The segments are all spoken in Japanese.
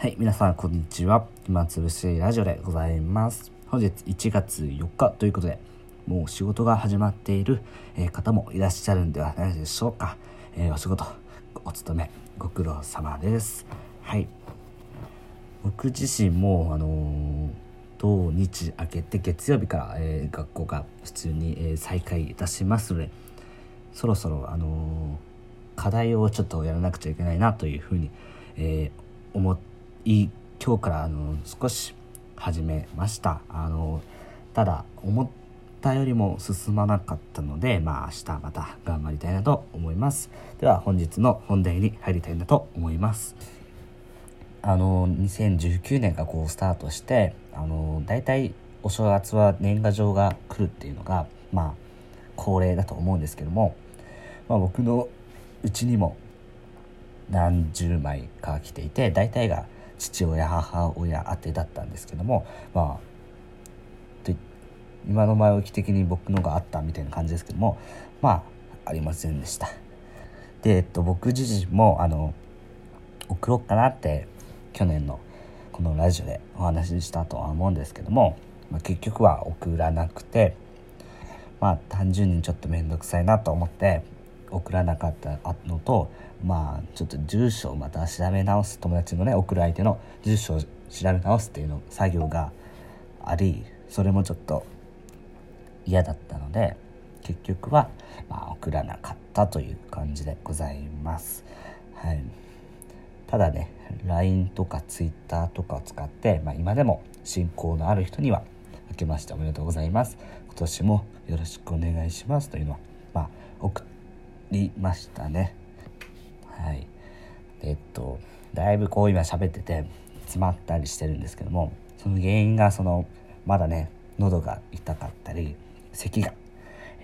はい、皆さん、こんにちは。暇つぶしラジオでございます。本日1月4日ということで、もう仕事が始まっているえ方もいらっしゃるんではないでしょうか。えーお仕事、お勤め、ご苦労様です。はい。僕自身も、あのー土日明けて月曜日から、えー学校が普通に、えー再開いたしますので、そろそろ、あのー課題をちょっとやらなくちゃいけないなというふうに、えー思い今日からあの少し始めました。あのただ思ったよりも進まなかったのでまあ明日また頑張りたいなと思います。では本日の本題に入りたいなと思います。あの2019年がこうスタートしてあの大体お正月は年賀状が来るっていうのがまあ恒例だと思うんですけども、まあ、僕のうちにも何十枚か来ていて大体が父親母親宛てだったんですけどもまあ今の前置き的に僕のがあったみたいな感じですけどもまあありませんでした。で、えっと、僕自身もあの送ろうかなって去年のこのラジオでお話ししたとは思うんですけども、まあ、結局は送らなくてまあ単純にちょっと面倒くさいなと思って送らなかったのとまあちょっと住所をまた調べ直す友達のね送る相手の住所を調べ直すっていうの作業がありそれもちょっと嫌だったので結局は、まあ、送らなかったという感じでございます。はい、ただね LINE とか Twitter とかを使って、まあ、今でも親交のある人には明けましておめでとうございます今年もよろしくお願いしますというのは、まあ、送りましたね。はい。えっとだいぶこう今喋ってて詰まったりしてるんですけどもその原因がそのまだね喉が痛かったり咳が、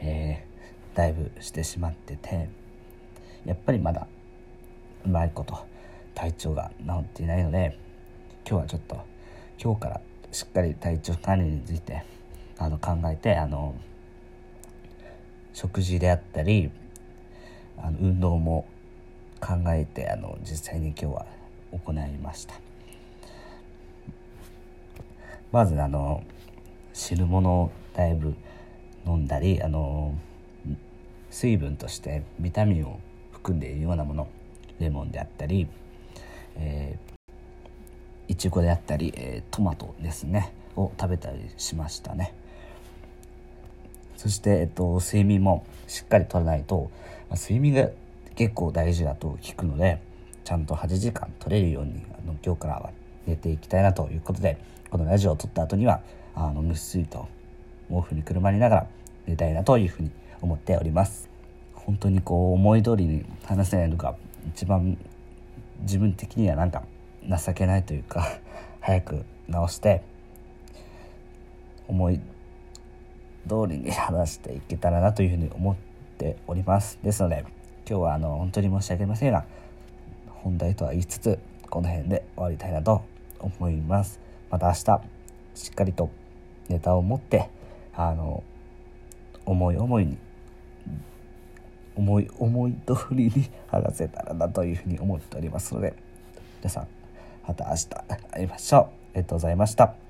えーだいぶしてしまっててやっぱりまだうまいこと体調が治っていないので今日はちょっと今日からしっかり体調管理についてあの考えてあの食事であったりあの運動も考えてあの実際に今日は行いました。まずあの汁物をだいぶ飲んだりあの水分としてビタミンを含んでいるようなものレモンであったり、えー、いちごであったり、えートマトですねを食べたりしましたね。そして、えっと、睡眠もしっかりとらないと、ま睡眠が結構大事だと聞くのでちゃんと8時間取れるようにあの今日からは寝ていきたいなということでこのラジオを撮った後にはあのぐっすりと毛布にくるまりながら寝たいなというふうに思っております。本当にこう思い通りに話せないのが一番自分的にはなんか情けないというか 早く直して思い通りに話していけたらなというふうに思ってております。ですので今日はあの本当に申し訳ありませんが本題とは言いつつこの辺で終わりたいなと思います。また明日しっかりとネタを持ってあの思い思いに思い思い通りに話せたらなというふうに思っておりますので皆さんまた明日会いましょう。ありがとうございました。